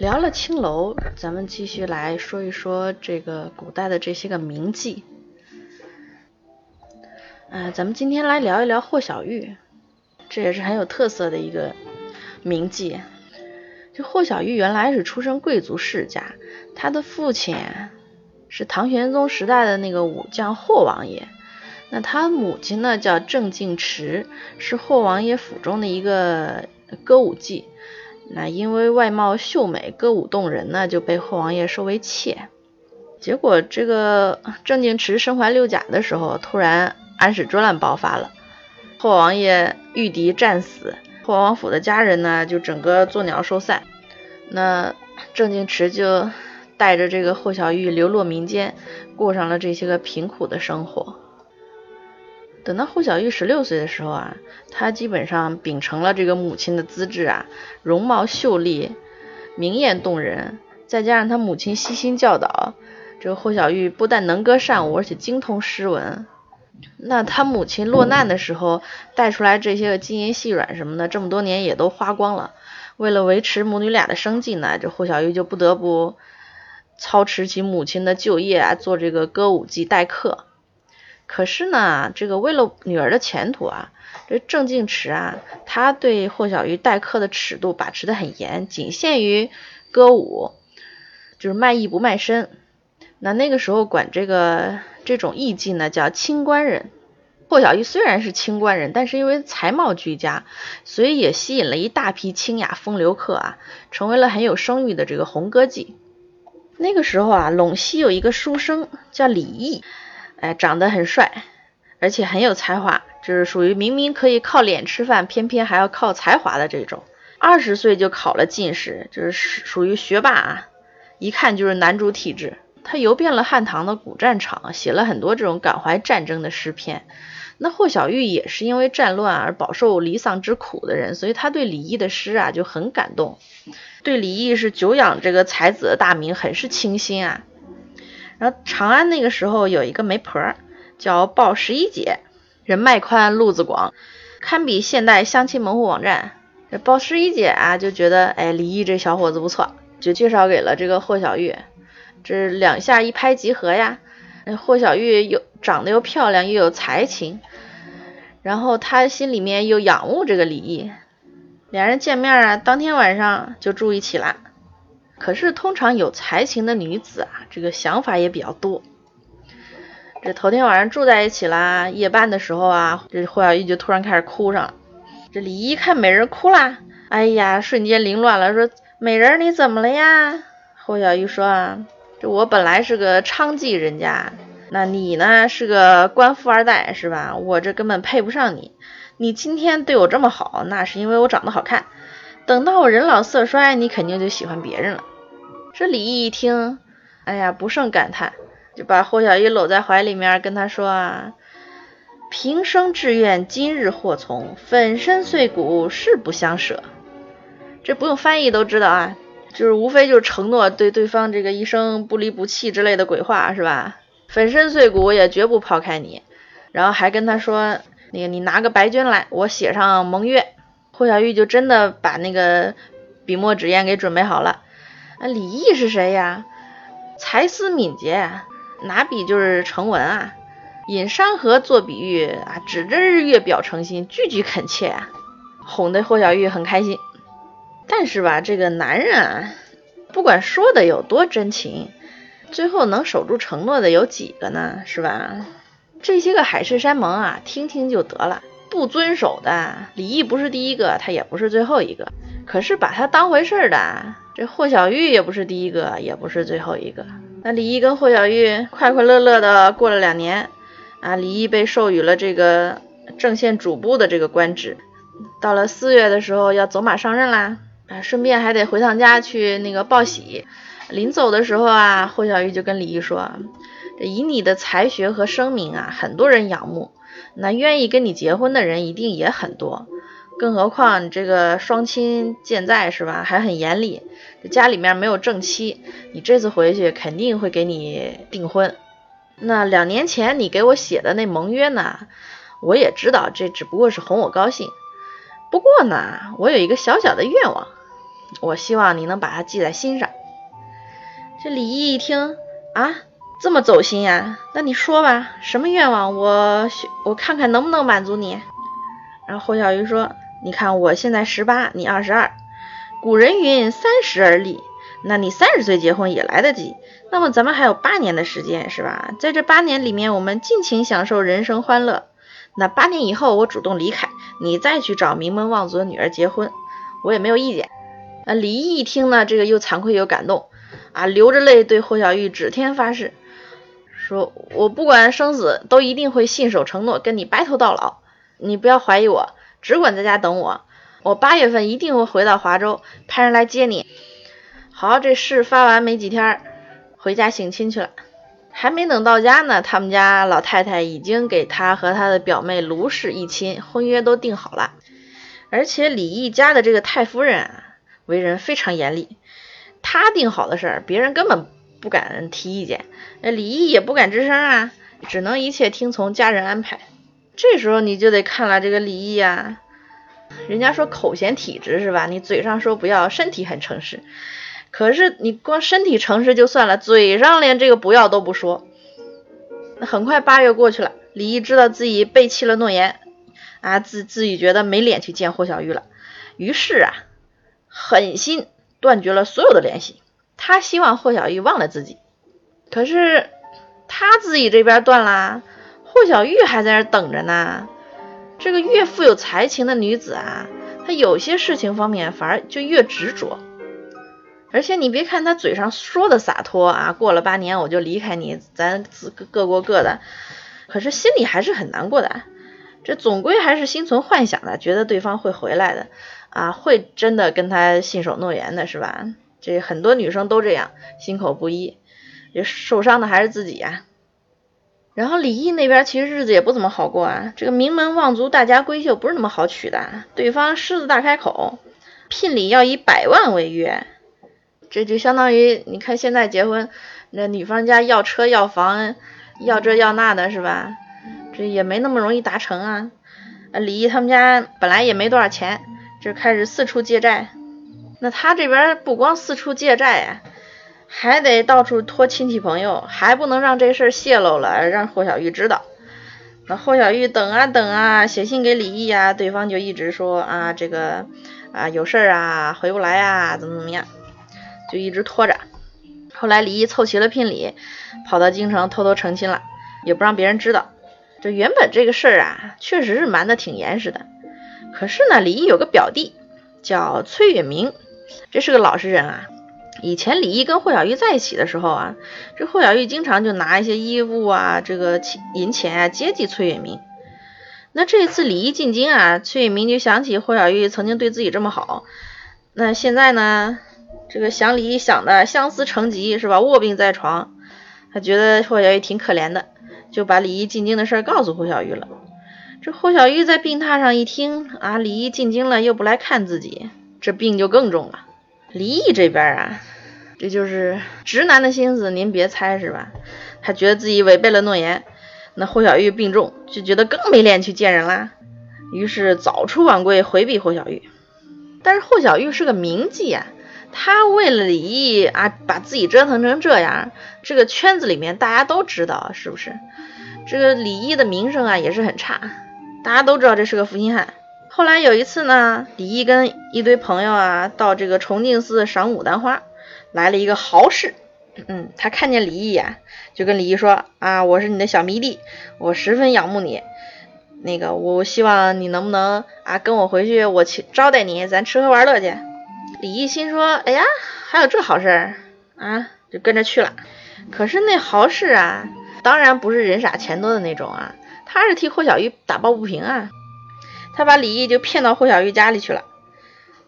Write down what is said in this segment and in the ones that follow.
聊了青楼，咱们继续来说一说这个古代的这些个名妓。嗯，咱们今天来聊一聊霍小玉，这也是很有特色的一个名妓。就霍小玉原来是出身贵族世家，她的父亲是唐玄宗时代的那个武将霍王爷，那她母亲呢叫郑静池，是霍王爷府中的一个歌舞伎。那因为外貌秀美，歌舞动人呢，就被霍王爷收为妾。结果这个郑敬池身怀六甲的时候，突然安史之乱爆发了，霍王爷遇敌战死，霍王府的家人呢就整个作鸟兽散。那郑敬池就带着这个霍小玉流落民间，过上了这些个贫苦的生活。等到霍小玉十六岁的时候啊，她基本上秉承了这个母亲的资质啊，容貌秀丽，明艳动人，再加上她母亲悉心教导，这个霍小玉不但能歌善舞，而且精通诗文。那她母亲落难的时候带出来这些个金银细软什么的，这么多年也都花光了。为了维持母女俩的生计呢，这霍小玉就不得不操持起母亲的旧业啊，做这个歌舞伎代客。可是呢，这个为了女儿的前途啊，这郑敬池啊，他对霍小玉待客的尺度把持的很严，仅限于歌舞，就是卖艺不卖身。那那个时候管这个这种艺妓呢叫清官人。霍小玉虽然是清官人，但是因为才貌俱佳，所以也吸引了一大批清雅风流客啊，成为了很有声誉的这个红歌妓。那个时候啊，陇西有一个书生叫李毅。哎，长得很帅，而且很有才华，就是属于明明可以靠脸吃饭，偏偏还要靠才华的这种。二十岁就考了进士，就是属于学霸啊，一看就是男主体质。他游遍了汉唐的古战场，写了很多这种感怀战争的诗篇。那霍小玉也是因为战乱而饱受离丧之苦的人，所以他对李毅的诗啊就很感动，对李毅是久仰这个才子的大名，很是倾心啊。然后长安那个时候有一个媒婆叫鲍十一姐，人脉宽，路子广，堪比现代相亲门户网站。这鲍十一姐啊就觉得，哎，李毅这小伙子不错，就介绍给了这个霍小玉。这两下一拍即合呀，那霍小玉又长得又漂亮又有才情，然后他心里面又仰慕这个李毅，两人见面啊，当天晚上就住一起了。可是，通常有才情的女子啊，这个想法也比较多。这头天晚上住在一起啦，夜半的时候啊，这霍小玉就突然开始哭上了。这李一看美人哭啦，哎呀，瞬间凌乱了，说：“美人你怎么了呀？”霍小玉说：“啊，这我本来是个娼妓人家，那你呢是个官富二代是吧？我这根本配不上你。你今天对我这么好，那是因为我长得好看。等到我人老色衰，你肯定就喜欢别人了。”这李毅一听，哎呀，不胜感叹，就把霍小玉搂在怀里面，跟他说啊：“平生志愿今日或从，粉身碎骨誓不相舍。”这不用翻译都知道啊，就是无非就是承诺对对方这个一生不离不弃之类的鬼话，是吧？粉身碎骨也绝不抛开你。然后还跟他说：“那个你拿个白绢来，我写上盟约。”霍小玉就真的把那个笔墨纸砚给准备好了。啊，李毅是谁呀？才思敏捷，拿笔就是成文啊。引山河做比喻啊，指着日月表诚心，句句恳切啊，哄得霍小玉很开心。但是吧，这个男人啊，不管说的有多真情，最后能守住承诺的有几个呢？是吧？这些个海誓山盟啊，听听就得了。不遵守的，李毅不是第一个，他也不是最后一个。可是把他当回事的。这霍小玉也不是第一个，也不是最后一个。那李毅跟霍小玉快快乐乐的过了两年啊，李毅被授予了这个正县主簿的这个官职。到了四月的时候要走马上任啦，啊，顺便还得回趟家去那个报喜。临走的时候啊，霍小玉就跟李毅说：“这以你的才学和声名啊，很多人仰慕，那愿意跟你结婚的人一定也很多。更何况你这个双亲健在是吧？还很严厉。”家里面没有正妻，你这次回去肯定会给你订婚。那两年前你给我写的那盟约呢？我也知道这只不过是哄我高兴。不过呢，我有一个小小的愿望，我希望你能把它记在心上。这李毅一听啊，这么走心呀？那你说吧，什么愿望？我我看看能不能满足你。然后侯小鱼说：“你看我现在十八，你二十二。古人云三十而立，那你三十岁结婚也来得及。那么咱们还有八年的时间，是吧？在这八年里面，我们尽情享受人生欢乐。那八年以后，我主动离开，你再去找名门望族的女儿结婚。”我也没有意见。啊，李毅一听呢，这个又惭愧又感动，啊，流着泪对霍小玉指天发誓，说我不管生死，都一定会信守承诺，跟你白头到老。你不要怀疑我，只管在家等我。我八月份一定会回到华州，派人来接你。好，这事发完没几天，回家省亲去了。还没等到家呢，他们家老太太已经给他和他的表妹卢氏一亲，婚约都定好了。而且李毅家的这个太夫人啊，为人非常严厉，他定好的事儿，别人根本不敢提意见，那李毅也不敢吱声啊，只能一切听从家人安排。这时候你就得看了这个李毅啊，人家说口嫌体直是吧？你嘴上说不要，身体很诚实，可是你光身体诚实就算了，嘴上连这个不要都不说。很快八月过去了，李毅知道自己背弃了诺言。啊，自自己觉得没脸去见霍小玉了，于是啊，狠心断绝了所有的联系。他希望霍小玉忘了自己，可是他自己这边断了，霍小玉还在那等着呢。这个越富有才情的女子啊，她有些事情方面反而就越执着。而且你别看她嘴上说的洒脱啊，过了八年我就离开你，咱各各过各的，可是心里还是很难过的。这总归还是心存幻想的，觉得对方会回来的啊，会真的跟他信守诺言的，是吧？这很多女生都这样，心口不一，受伤的还是自己呀。然后李毅那边其实日子也不怎么好过啊，这个名门望族大家闺秀不是那么好娶的，对方狮子大开口，聘礼要以百万为约，这就相当于你看现在结婚，那女方家要车要房要这要那的，是吧？这也没那么容易达成啊！李毅他们家本来也没多少钱，就开始四处借债。那他这边不光四处借债呀，还得到处托亲戚朋友，还不能让这事泄露了，让霍小玉知道。那霍小玉等啊等啊，写信给李毅啊，对方就一直说啊这个啊有事儿啊，回不来啊，怎么怎么样，就一直拖着。后来李毅凑齐了聘礼，跑到京城偷偷成亲了，也不让别人知道。这原本这个事儿啊，确实是瞒得挺严实的。可是呢，李毅有个表弟叫崔允明，这是个老实人啊。以前李毅跟霍小玉在一起的时候啊，这霍小玉经常就拿一些衣物啊、这个银钱啊接济崔允明。那这次李毅进京啊，崔允明就想起霍小玉曾经对自己这么好，那现在呢，这个想李毅想的相思成疾是吧？卧病在床，他觉得霍小玉挺可怜的。就把李毅进京的事告诉霍小玉了。这霍小玉在病榻上一听啊，李毅进京了又不来看自己，这病就更重了。李毅这边啊，这就是直男的心思，您别猜是吧？他觉得自己违背了诺言。那霍小玉病重，就觉得更没脸去见人啦，于是早出晚归回避霍小玉。但是霍小玉是个名妓啊。她为了李毅啊，把自己折腾成这样，这个圈子里面大家都知道，是不是？这个李毅的名声啊也是很差，大家都知道这是个负心汉。后来有一次呢，李毅跟一堆朋友啊到这个崇敬寺赏牡丹花，来了一个豪士，嗯，他看见李毅呀，就跟李毅说啊，我是你的小迷弟，我十分仰慕你，那个我希望你能不能啊跟我回去，我去招待你，咱吃喝玩乐去。李毅心说：“哎呀，还有这好事儿啊！”就跟着去了。可是那豪士啊，当然不是人傻钱多的那种啊，他是替霍小玉打抱不平啊。他把李毅就骗到霍小玉家里去了，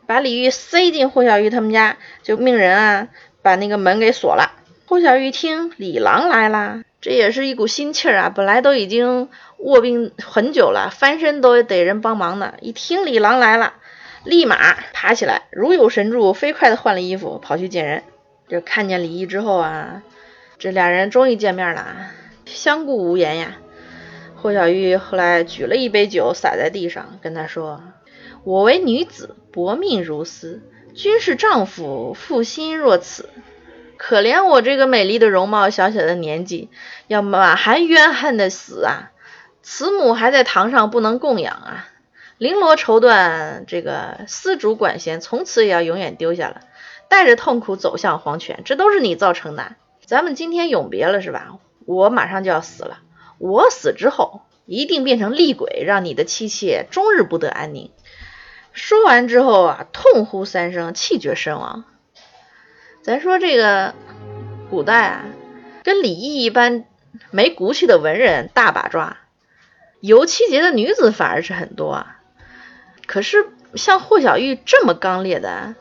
把李毅塞进霍小玉他们家，就命人啊把那个门给锁了。霍小玉听李郎来了，这也是一股心气儿啊，本来都已经卧病很久了，翻身都得人帮忙呢，一听李郎来了。立马爬起来，如有神助，飞快的换了衣服，跑去见人。就看见李毅之后啊，这俩人终于见面了，相顾无言呀。霍小玉后来举了一杯酒洒在地上，跟他说：“我为女子，薄命如斯，君是丈夫，负心若此。可怜我这个美丽的容貌，小小的年纪，要满含冤恨的死啊！慈母还在堂上，不能供养啊！绫罗绸缎，这个丝竹管弦，从此也要永远丢下了，带着痛苦走向黄泉，这都是你造成的。咱们今天永别了，是吧？我马上就要死了，我死之后一定变成厉鬼，让你的妻妾终日不得安宁。说完之后啊，痛呼三声，气绝身亡。咱说这个古代啊，跟李毅一般没骨气的文人大把抓，游七节的女子反而是很多啊。可是像霍小玉这么刚烈的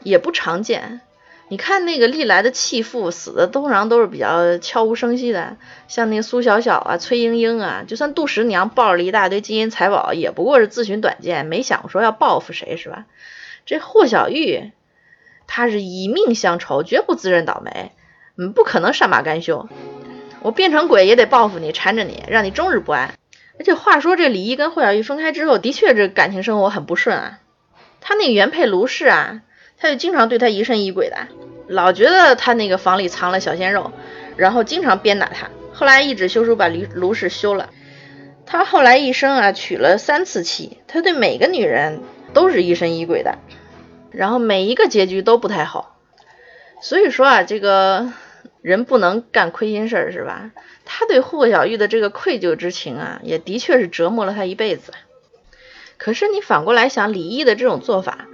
也不常见。你看那个历来的弃妇死的通常都是比较悄无声息的，像那个苏小小啊、崔莺莺啊，就算杜十娘抱着一大堆金银财宝，也不过是自寻短见，没想说要报复谁，是吧？这霍小玉。她是以命相酬，绝不自认倒霉，嗯，不可能善罢甘休。我变成鬼也得报复你，缠着你，让你终日不安。而且话说，这李毅跟霍小玉分开之后，的确这感情生活很不顺啊。他那个原配卢氏啊，他就经常对他疑神疑鬼的，老觉得他那个房里藏了小鲜肉，然后经常鞭打他。后来一纸休书把卢卢氏休了。他后来一生啊，娶了三次妻，他对每个女人都是疑神疑鬼的。然后每一个结局都不太好，所以说啊，这个人不能干亏心事儿，是吧？他对霍小玉的这个愧疚之情啊，也的确是折磨了他一辈子。可是你反过来想，李毅的这种做法，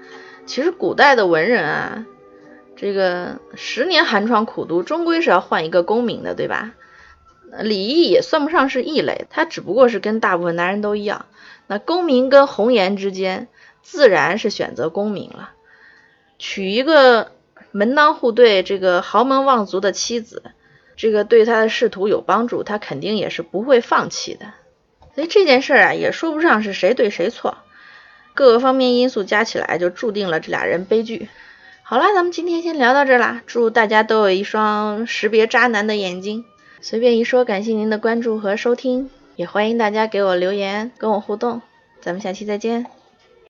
其实古代的文人啊，这个十年寒窗苦读，终归是要换一个功名的，对吧？李毅也算不上是异类，他只不过是跟大部分男人都一样，那功名跟红颜之间，自然是选择功名了。娶一个门当户对、这个豪门望族的妻子，这个对他的仕途有帮助，他肯定也是不会放弃的。所以这件事啊，也说不上是谁对谁错，各个方面因素加起来，就注定了这俩人悲剧。好啦，咱们今天先聊到这啦，祝大家都有一双识别渣男的眼睛。随便一说，感谢您的关注和收听，也欢迎大家给我留言跟我互动。咱们下期再见。